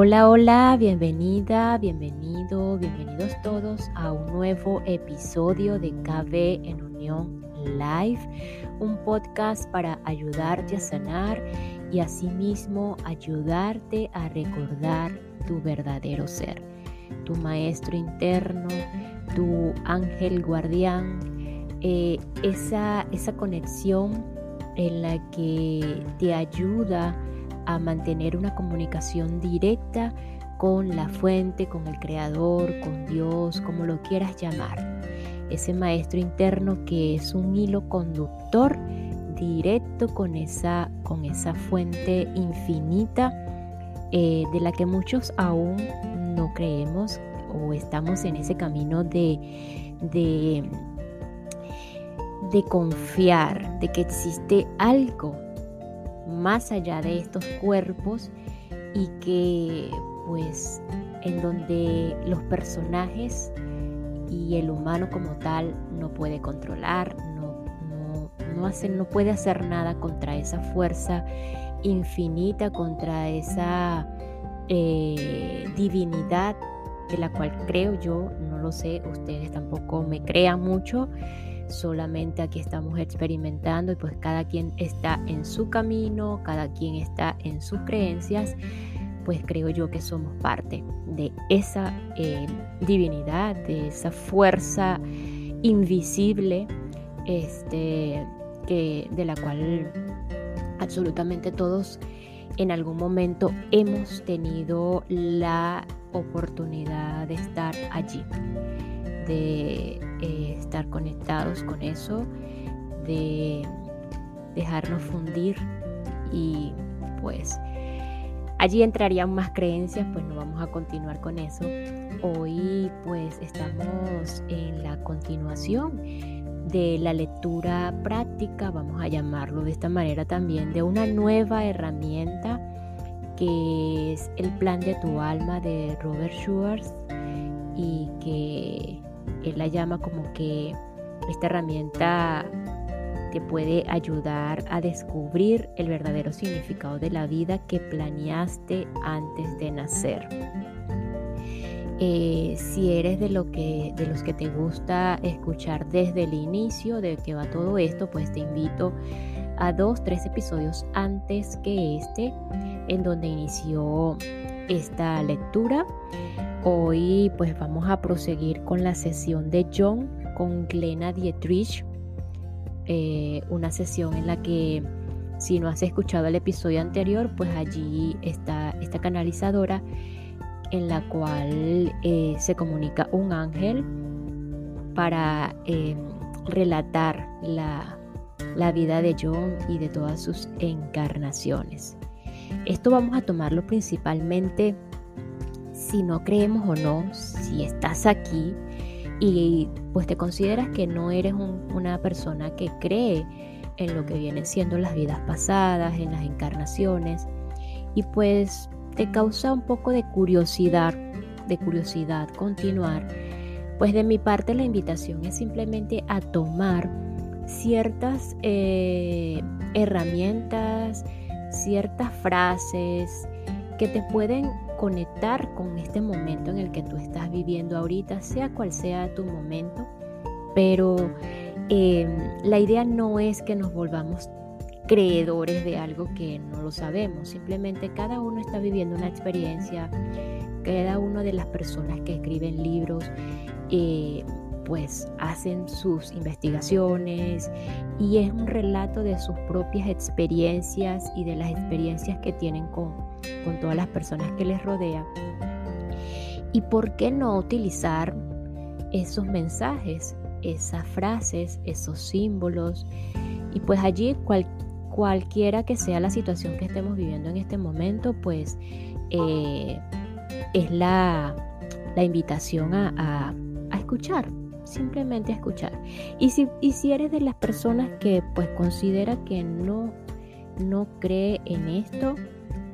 Hola, hola, bienvenida, bienvenido, bienvenidos todos a un nuevo episodio de KB en Unión Live, un podcast para ayudarte a sanar y asimismo ayudarte a recordar tu verdadero ser, tu maestro interno, tu ángel guardián, eh, esa, esa conexión en la que te ayuda a mantener una comunicación directa con la fuente, con el creador, con Dios, como lo quieras llamar. Ese maestro interno que es un hilo conductor directo con esa, con esa fuente infinita eh, de la que muchos aún no creemos o estamos en ese camino de, de, de confiar de que existe algo más allá de estos cuerpos y que pues en donde los personajes y el humano como tal no puede controlar, no, no, no, no puede hacer nada contra esa fuerza infinita, contra esa eh, divinidad de la cual creo yo, no lo sé, ustedes tampoco me crean mucho, solamente aquí estamos experimentando y pues cada quien está en su camino, cada quien está en sus creencias, pues creo yo que somos parte de esa eh, divinidad, de esa fuerza invisible, este, de la cual absolutamente todos en algún momento hemos tenido la oportunidad de estar allí de eh, estar conectados con eso, de dejarnos fundir y pues allí entrarían más creencias, pues no vamos a continuar con eso. Hoy pues estamos en la continuación de la lectura práctica, vamos a llamarlo de esta manera también, de una nueva herramienta que es el plan de tu alma de Robert Schwartz y que él la llama como que esta herramienta te puede ayudar a descubrir el verdadero significado de la vida que planeaste antes de nacer. Eh, si eres de, lo que, de los que te gusta escuchar desde el inicio de que va todo esto, pues te invito a dos, tres episodios antes que este, en donde inició esta lectura. Hoy pues vamos a proseguir con la sesión de John con Glenna Dietrich, eh, una sesión en la que si no has escuchado el episodio anterior, pues allí está esta canalizadora en la cual eh, se comunica un ángel para eh, relatar la, la vida de John y de todas sus encarnaciones. Esto vamos a tomarlo principalmente si no creemos o no, si estás aquí y pues te consideras que no eres una persona que cree en lo que vienen siendo las vidas pasadas, en las encarnaciones, y pues te causa un poco de curiosidad, de curiosidad continuar, pues de mi parte la invitación es simplemente a tomar ciertas eh, herramientas, ciertas frases que te pueden conectar con este momento en el que tú estás viviendo ahorita, sea cual sea tu momento, pero em, la idea no es que nos volvamos creedores de algo que no lo sabemos, simplemente cada uno está viviendo una experiencia, cada una de las personas que escriben libros, eh, pues hacen sus investigaciones y es un relato de sus propias experiencias y de las experiencias que tienen con, con todas las personas que les rodean. ¿Y por qué no utilizar esos mensajes, esas frases, esos símbolos? Y pues allí cualquiera que sea la situación que estemos viviendo en este momento, pues eh, es la, invitación a, a escuchar, simplemente escuchar. Y si, y si eres de las personas que pues considera que no, no cree en esto,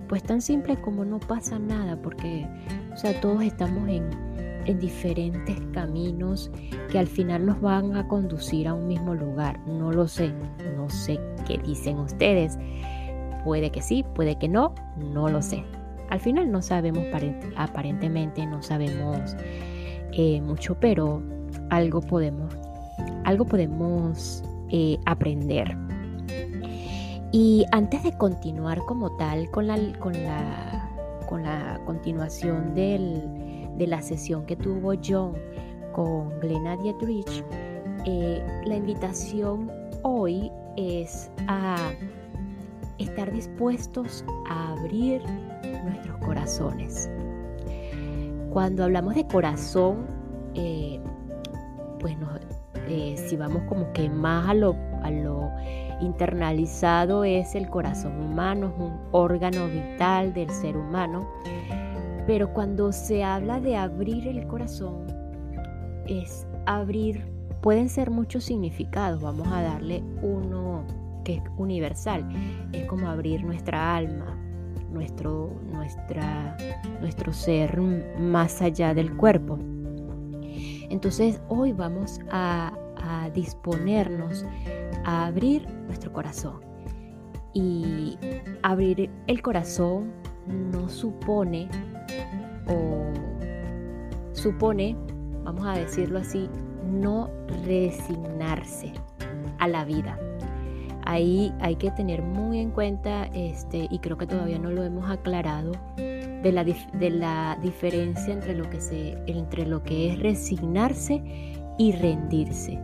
pues tan simple como no pasa nada, porque o sea, todos estamos en, en diferentes caminos que al final nos van a conducir a un mismo lugar. No lo sé, no sé qué dicen ustedes. Puede que sí, puede que no, no lo sé. al final no sabemos, aparentemente no sabemos eh, mucho, pero algo podemos, algo podemos eh, aprender. Y antes de continuar como tal con la, con la, con la continuación de la sesión que tuvo John con Glenna Dietrich, eh, la invitación hoy es a estar dispuestos a abrir nuestros corazones. Cuando hablamos de corazón, eh, pues eh, si vamos como que más a lo, a lo internalizado es el corazón humano, es un órgano vital del ser humano. Pero cuando se habla de abrir el corazón, es abrir, pueden ser muchos significados, vamos a darle uno que es universal, es como abrir nuestra alma, nuestro, nuestra, nuestro ser más allá del cuerpo. Entonces hoy vamos a, disponernos a abrir nuestro corazón. Y abrir el corazón no supone o supone, vamos a decirlo así, no resignarse a la vida. Ahí hay que tener muy en cuenta, este, y creo que todavía no lo hemos aclarado, de la, de la diferencia entre lo, que se, entre lo que es resignarse y rendirse.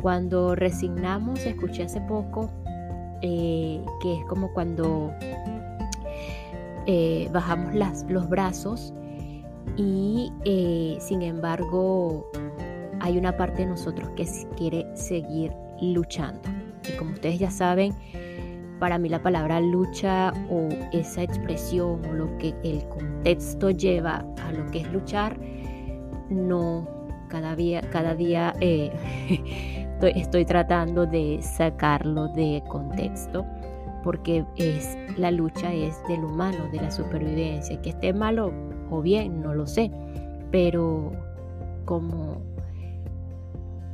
Cuando resignamos, escuché hace poco eh, que es como cuando eh, bajamos las, los brazos y eh, sin embargo hay una parte de nosotros que quiere seguir luchando. Y como ustedes ya saben, para mí la palabra lucha o esa expresión o lo que el contexto lleva a lo que es luchar, no, cada día, cada día eh, estoy, tratando de sacarlo de contexto porque es la lucha es del humano, de la supervivencia, que esté malo o bien, no lo sé, pero como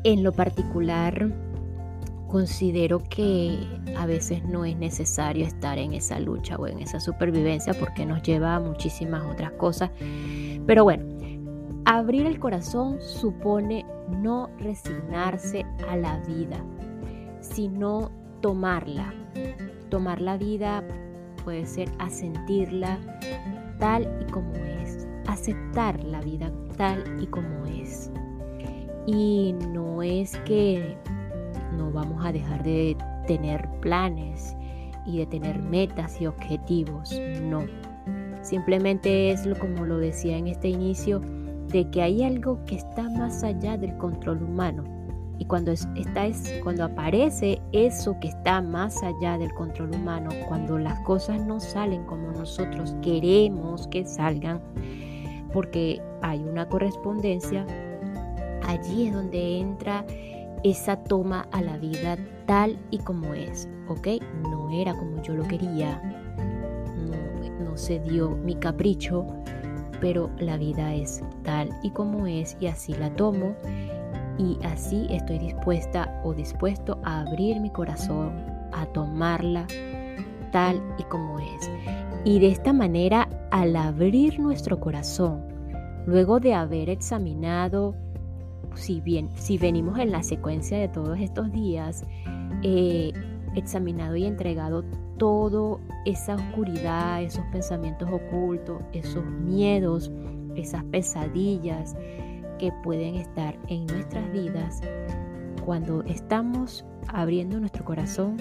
en lo particular considero que a veces no es necesario estar en esa lucha o en esa supervivencia porque nos lleva a muchísimas otras cosas. Pero bueno, abrir el corazón supone no resignarse a la vida, sino tomarla. Tomar la vida puede ser asentirla tal y como es, aceptar la vida tal y como es. Y no es que no vamos a dejar de tener planes y de tener metas y objetivos, no. Simplemente es como lo decía en este inicio, de que hay algo que está más allá del control humano. Y cuando, está, es, cuando aparece eso que está más allá del control humano, cuando las cosas no salen como nosotros queremos que salgan, porque hay una correspondencia, allí es donde entra esa toma a la vida tal y como es, ¿ok? No era como yo lo quería, no, se dio mi capricho, pero la vida es tal y como es y así la tomo y así estoy dispuesta o dispuesto a abrir mi corazón, a tomarla tal y como es. Y de esta manera, al abrir nuestro corazón, luego de haber examinado si bien, si venimos en la secuencia de todos estos días, eh, examinado y entregado toda esa oscuridad, esos pensamientos ocultos, esos miedos, esas pesadillas que pueden estar en nuestras vidas, cuando estamos abriendo nuestro corazón,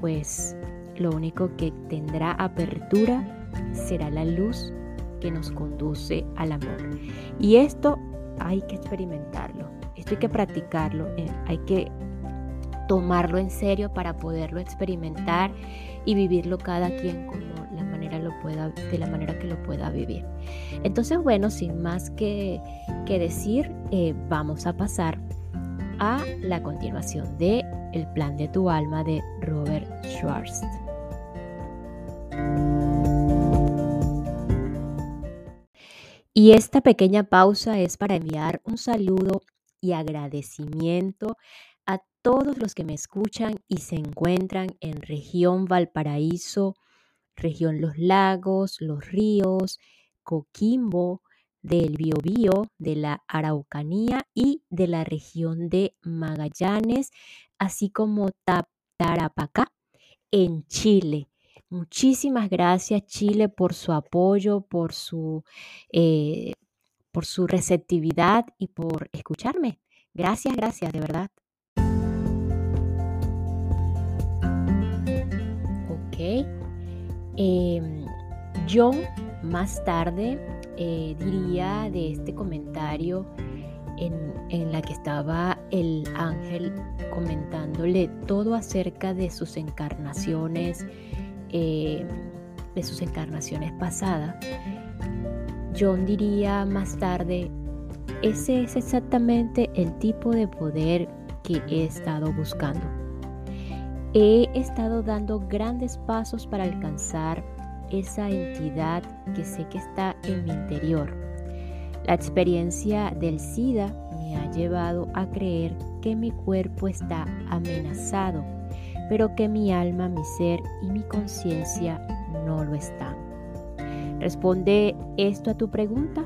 pues lo único que tendrá apertura será la luz que nos conduce al amor. Y esto hay que experimentarlo, esto hay que practicarlo, eh, hay que tomarlo en serio para poderlo experimentar y vivirlo cada quien como la manera lo pueda, de la manera que lo pueda vivir. Entonces, bueno, sin más que, que decir, eh, vamos a pasar a la continuación de El plan de tu alma de Robert Schwartz. Y esta pequeña pausa es para enviar un saludo y agradecimiento a todos los que me escuchan y se encuentran en región Valparaíso, región Los Lagos, Los Ríos, Coquimbo, del Biobío, de la Araucanía y de la región de Magallanes, así como Tarapacá en Chile. Muchísimas gracias Chile por su apoyo, por su, eh, por su receptividad y por escucharme. Gracias, gracias, de verdad. Ok. Em, yo más tarde eh, diría de este comentario en, la que estaba el ángel comentándole todo acerca de sus encarnaciones, eh, de sus encarnaciones pasadas. John diría más tarde, ese es exactamente el tipo de poder que he estado buscando. He estado dando grandes pasos para alcanzar esa entidad que sé que está en mi interior. La experiencia del SIDA me ha llevado a creer que mi cuerpo está amenazado, pero que mi alma, mi ser y mi conciencia no lo están. ¿Responde esto a tu pregunta?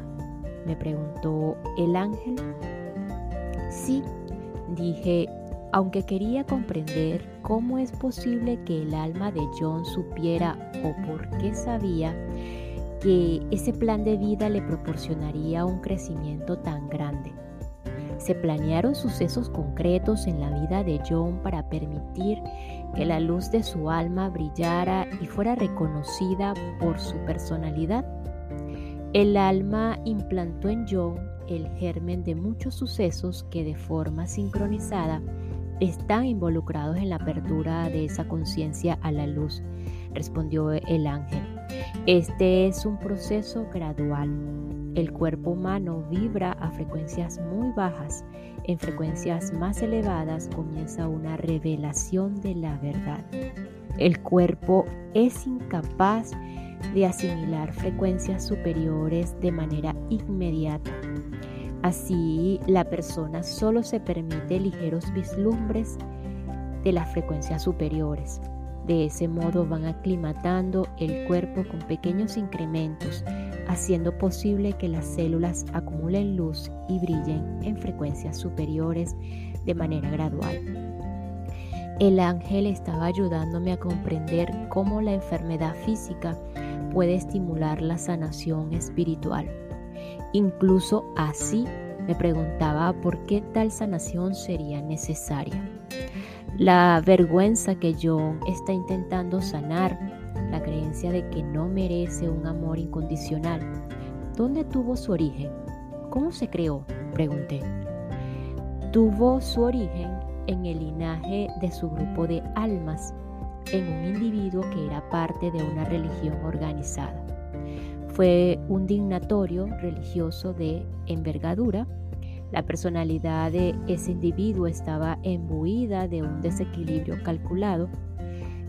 Me preguntó el ángel. Sí, dije aunque quería comprender cómo es posible que el alma de John supiera o por qué sabía que ese plan de vida le proporcionaría un crecimiento tan grande. Se planearon sucesos concretos en la vida de John para permitir que la luz de su alma brillara y fuera reconocida por su personalidad. El alma implantó en John el germen de muchos sucesos que de forma sincronizada están involucrados en la apertura de esa conciencia a la luz, respondió el ángel. Este es un proceso gradual. El cuerpo humano vibra a frecuencias muy bajas. En frecuencias más elevadas comienza una revelación de la verdad. El cuerpo es incapaz de asimilar frecuencias superiores de manera inmediata. Así, la persona solo se permite ligeros vislumbres de las frecuencias superiores. De ese modo van aclimatando el cuerpo con pequeños incrementos, haciendo posible que las células acumulen luz y brillen en frecuencias superiores de manera gradual. El ángel estaba ayudándome a comprender cómo la enfermedad física puede estimular la sanación espiritual. Incluso así me preguntaba por qué tal sanación sería necesaria. La vergüenza que John está intentando sanar, la creencia de que no merece un amor incondicional. ¿Dónde tuvo su origen? ¿Cómo se creó? Pregunté. Tuvo su origen en el linaje de su grupo de almas, en un individuo que era parte de una religión organizada. Fue un dignatorio religioso de envergadura. La personalidad de ese individuo estaba embuida de un desequilibrio calculado.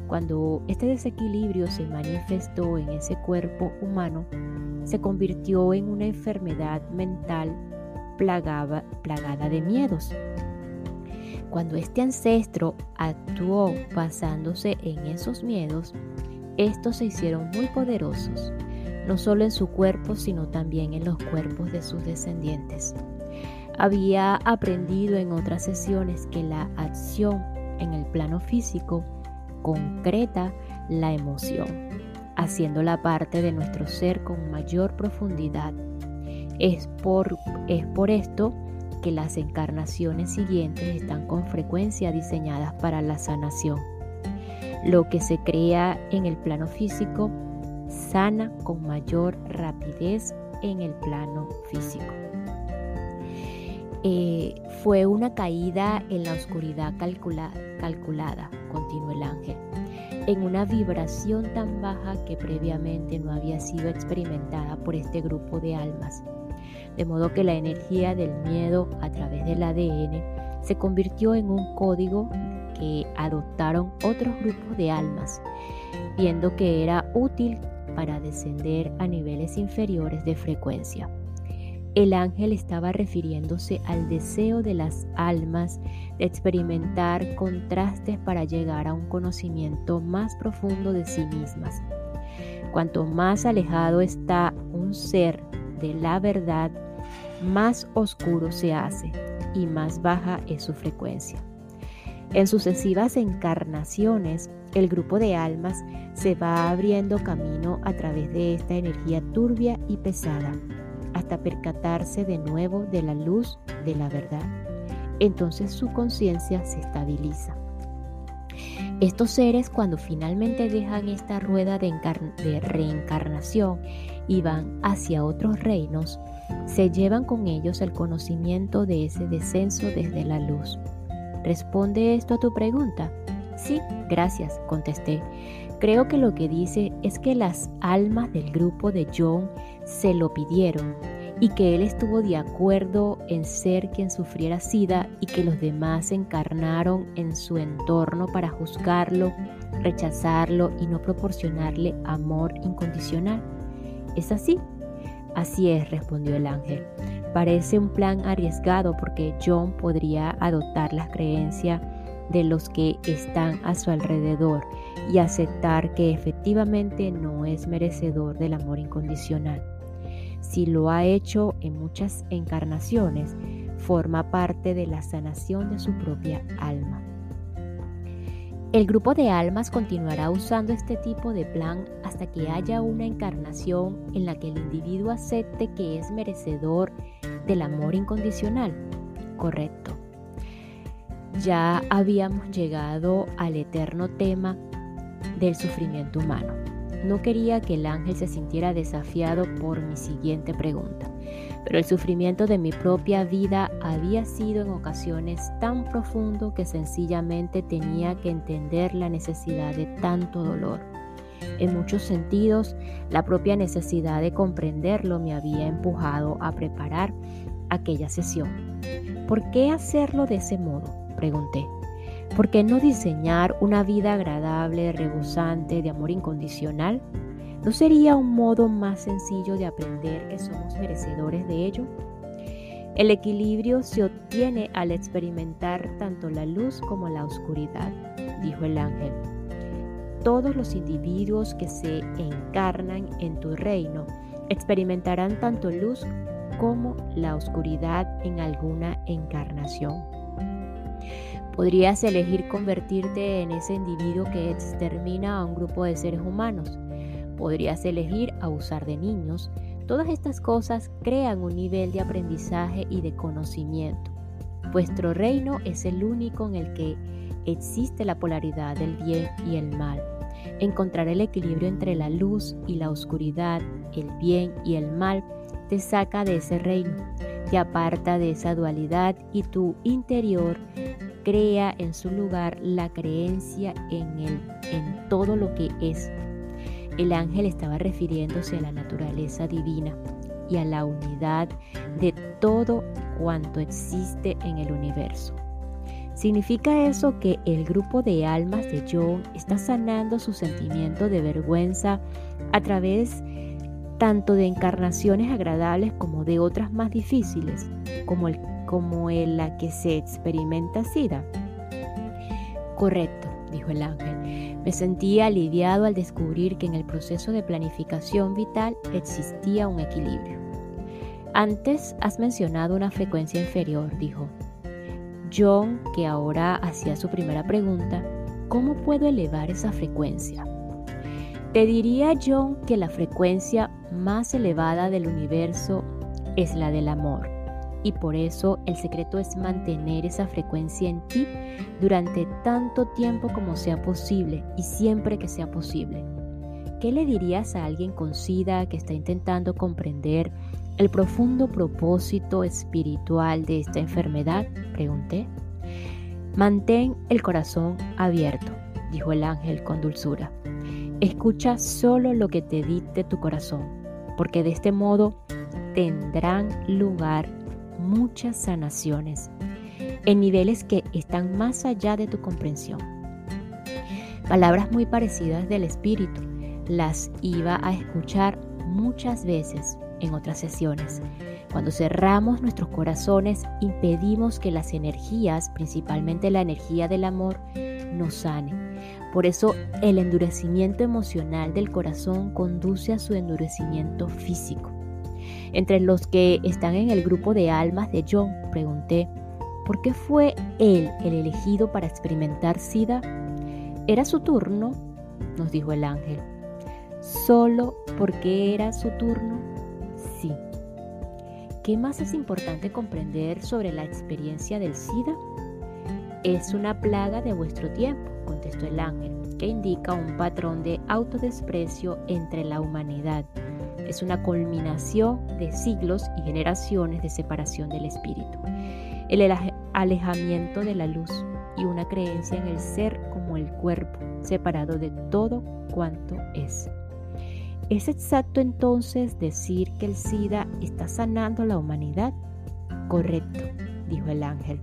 Cuando este desequilibrio se manifestó en ese cuerpo humano, se convirtió en una enfermedad mental plagada, de miedos. Cuando este ancestro actuó basándose en esos miedos, estos se hicieron muy poderosos no solo en su cuerpo, sino también en los cuerpos de sus descendientes. Había aprendido en otras sesiones que la acción en el plano físico concreta la emoción, haciéndola parte de nuestro ser con mayor profundidad. Es por, es por esto que las encarnaciones siguientes están con frecuencia diseñadas para la sanación. Lo que se crea en el plano físico sana con mayor rapidez en el plano físico. Eh, fue una caída en la oscuridad calculada, continuó el ángel, en una vibración tan baja que previamente no había sido experimentada por este grupo de almas. De modo que la energía del miedo a través del ADN se convirtió en un código que adoptaron otros grupos de almas, viendo que era útil para descender a niveles inferiores de frecuencia. El ángel estaba refiriéndose al deseo de las almas de experimentar contrastes para llegar a un conocimiento más profundo de sí mismas. Cuanto más alejado está un ser de la verdad, más oscuro se hace y más baja es su frecuencia. En sucesivas encarnaciones, el grupo de almas se va abriendo camino a través de esta energía turbia y pesada, hasta percatarse de nuevo de la luz de la verdad. Entonces su conciencia se estabiliza. Estos seres cuando finalmente dejan esta rueda de, reencarnación y van hacia otros reinos, se llevan con ellos el conocimiento de ese descenso desde la luz. ¿Responde esto a tu pregunta? Sí, gracias, contesté. Creo que lo que dice es que las almas del grupo de John se lo pidieron y que él estuvo de acuerdo en ser quien sufriera sida y que los demás se encarnaron en su entorno para juzgarlo, rechazarlo y no proporcionarle amor incondicional. ¿Es así? Así es, respondió el ángel. Parece un plan arriesgado porque John podría adoptar las creencias de los que están a su alrededor y aceptar que efectivamente no es merecedor del amor incondicional. Si lo ha hecho en muchas encarnaciones, forma parte de la sanación de su propia alma. El grupo de almas continuará usando este tipo de plan hasta que haya una encarnación en la que el individuo acepte que es merecedor del amor incondicional. Correcto. Ya habíamos llegado al eterno tema del sufrimiento humano. No quería que el ángel se sintiera desafiado por mi siguiente pregunta, pero el sufrimiento de mi propia vida había sido en ocasiones tan profundo que sencillamente tenía que entender la necesidad de tanto dolor. En muchos sentidos, la propia necesidad de comprenderlo me había empujado a preparar aquella sesión. ¿Por qué hacerlo de ese modo? Pregunté. ¿Por qué no diseñar una vida agradable, rebosante, de amor incondicional? ¿No sería un modo más sencillo de aprender que somos merecedores de ello? El equilibrio se obtiene al experimentar tanto la luz como la oscuridad, dijo el ángel. Todos los individuos que se encarnan en tu reino experimentarán tanto luz como la oscuridad en alguna encarnación. Podrías elegir convertirte en ese individuo que extermina a un grupo de seres humanos. Podrías elegir abusar de niños. Todas estas cosas crean un nivel de aprendizaje y de conocimiento. Vuestro reino es el único en el que existe la polaridad del bien y el mal. Encontrar el equilibrio entre la luz y la oscuridad, el bien y el mal, te saca de ese reino, te aparta de esa dualidad y tu interior crea en su lugar la creencia en, en todo lo que es. El ángel estaba refiriéndose a la naturaleza divina y a la unidad de todo cuanto existe en el universo. ¿Significa eso que el grupo de almas de John está sanando su sentimiento de vergüenza a través tanto de encarnaciones agradables como de otras más difíciles, como el como en la que se experimenta SIDA? Correcto, dijo el ángel. Me sentía aliviado al descubrir que en el proceso de planificación vital existía un equilibrio. Antes has mencionado una frecuencia inferior, dijo. John, que ahora hacía su primera pregunta, ¿cómo puedo elevar esa frecuencia? Te diría John que la frecuencia más elevada del universo es la del amor y por eso el secreto es mantener esa frecuencia en ti durante tanto tiempo como sea posible y siempre que sea posible. ¿Qué le dirías a alguien con SIDA que está intentando comprender el profundo propósito espiritual de esta enfermedad? Pregunté. Mantén el corazón abierto, dijo el ángel con dulzura. Escucha solo lo que te dicte tu corazón, porque de este modo tendrán lugar muchas sanaciones en niveles que están más allá de tu comprensión. Palabras muy parecidas del Espíritu las iba a escuchar muchas veces en otras sesiones. Cuando cerramos nuestros corazones, impedimos que las energías, principalmente la energía del amor, nos sane. Por eso el endurecimiento emocional del corazón conduce a su endurecimiento físico. Entre los que están en el grupo de almas de John, pregunté, ¿por qué fue él el elegido para experimentar SIDA? ¿Era su turno? nos dijo el ángel. ¿Solo porque era su turno? Sí. ¿Qué más es importante comprender sobre la experiencia del SIDA? Es una plaga de vuestro tiempo, contestó el ángel, que indica un patrón de autodesprecio entre la humanidad. Es una culminación de siglos y generaciones de separación del espíritu, el alejamiento de la luz y una creencia en el ser como el cuerpo, separado de todo cuanto es. ¿Es exacto entonces decir que el SIDA está sanando a la humanidad? Correcto, dijo el ángel.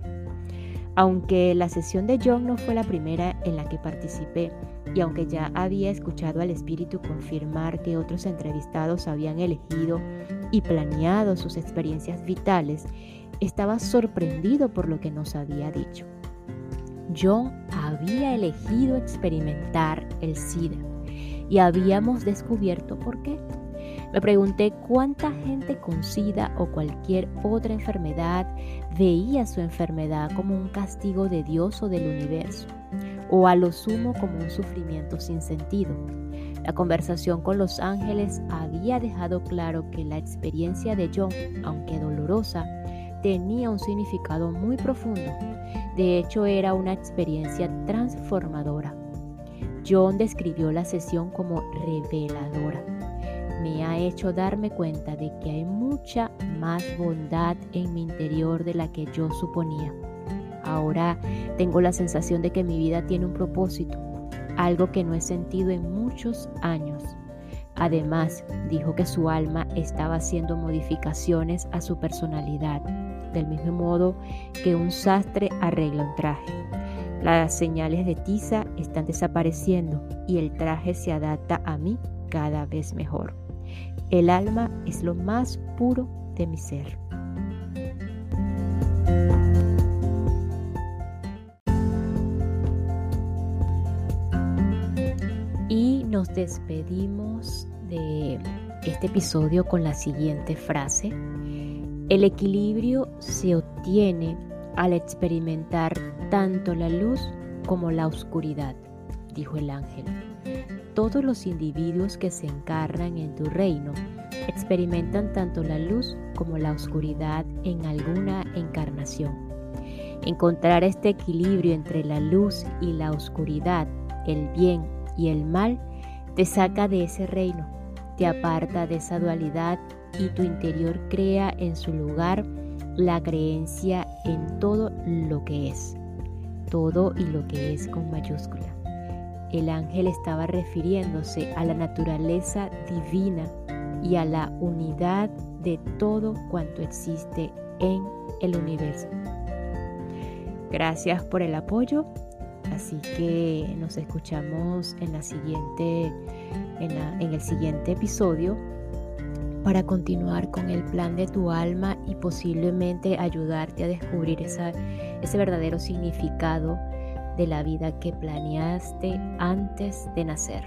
Aunque la sesión de John no fue la primera en la que participé y aunque ya había escuchado al espíritu confirmar que otros entrevistados habían elegido y planeado sus experiencias vitales, estaba sorprendido por lo que nos había dicho. John había elegido experimentar el SIDA y habíamos descubierto por qué. Me pregunté cuánta gente con SIDA o cualquier otra enfermedad veía su enfermedad como un castigo de Dios o del universo, o a lo sumo como un sufrimiento sin sentido. La conversación con los ángeles había dejado claro que la experiencia de John, aunque dolorosa, tenía un significado muy profundo. De hecho, era una experiencia transformadora. John describió la sesión como reveladora me ha hecho darme cuenta de que hay mucha más bondad en mi interior de la que yo suponía. Ahora tengo la sensación de que mi vida tiene un propósito, algo que no he sentido en muchos años. Además, dijo que su alma estaba haciendo modificaciones a su personalidad, del mismo modo que un sastre arregla un traje. Las señales de tiza están desapareciendo y el traje se adapta a mí cada vez mejor. El alma es lo más puro de mi ser. Y nos despedimos de este episodio con la siguiente frase. El equilibrio se obtiene al experimentar tanto la luz como la oscuridad, dijo el ángel todos los individuos que se encarnan en tu reino experimentan tanto la luz como la oscuridad en alguna encarnación. Encontrar este equilibrio entre la luz y la oscuridad, el bien y el mal, te saca de ese reino, te aparta de esa dualidad y tu interior crea en su lugar la creencia en todo lo que es, todo y lo que es con mayúscula. El ángel estaba refiriéndose a la naturaleza divina y a la unidad de todo cuanto existe en el universo. Gracias por el apoyo. Así que nos escuchamos en, el siguiente episodio para continuar con el plan de tu alma y posiblemente ayudarte a descubrir ese verdadero significado de la vida que planeaste antes de nacer.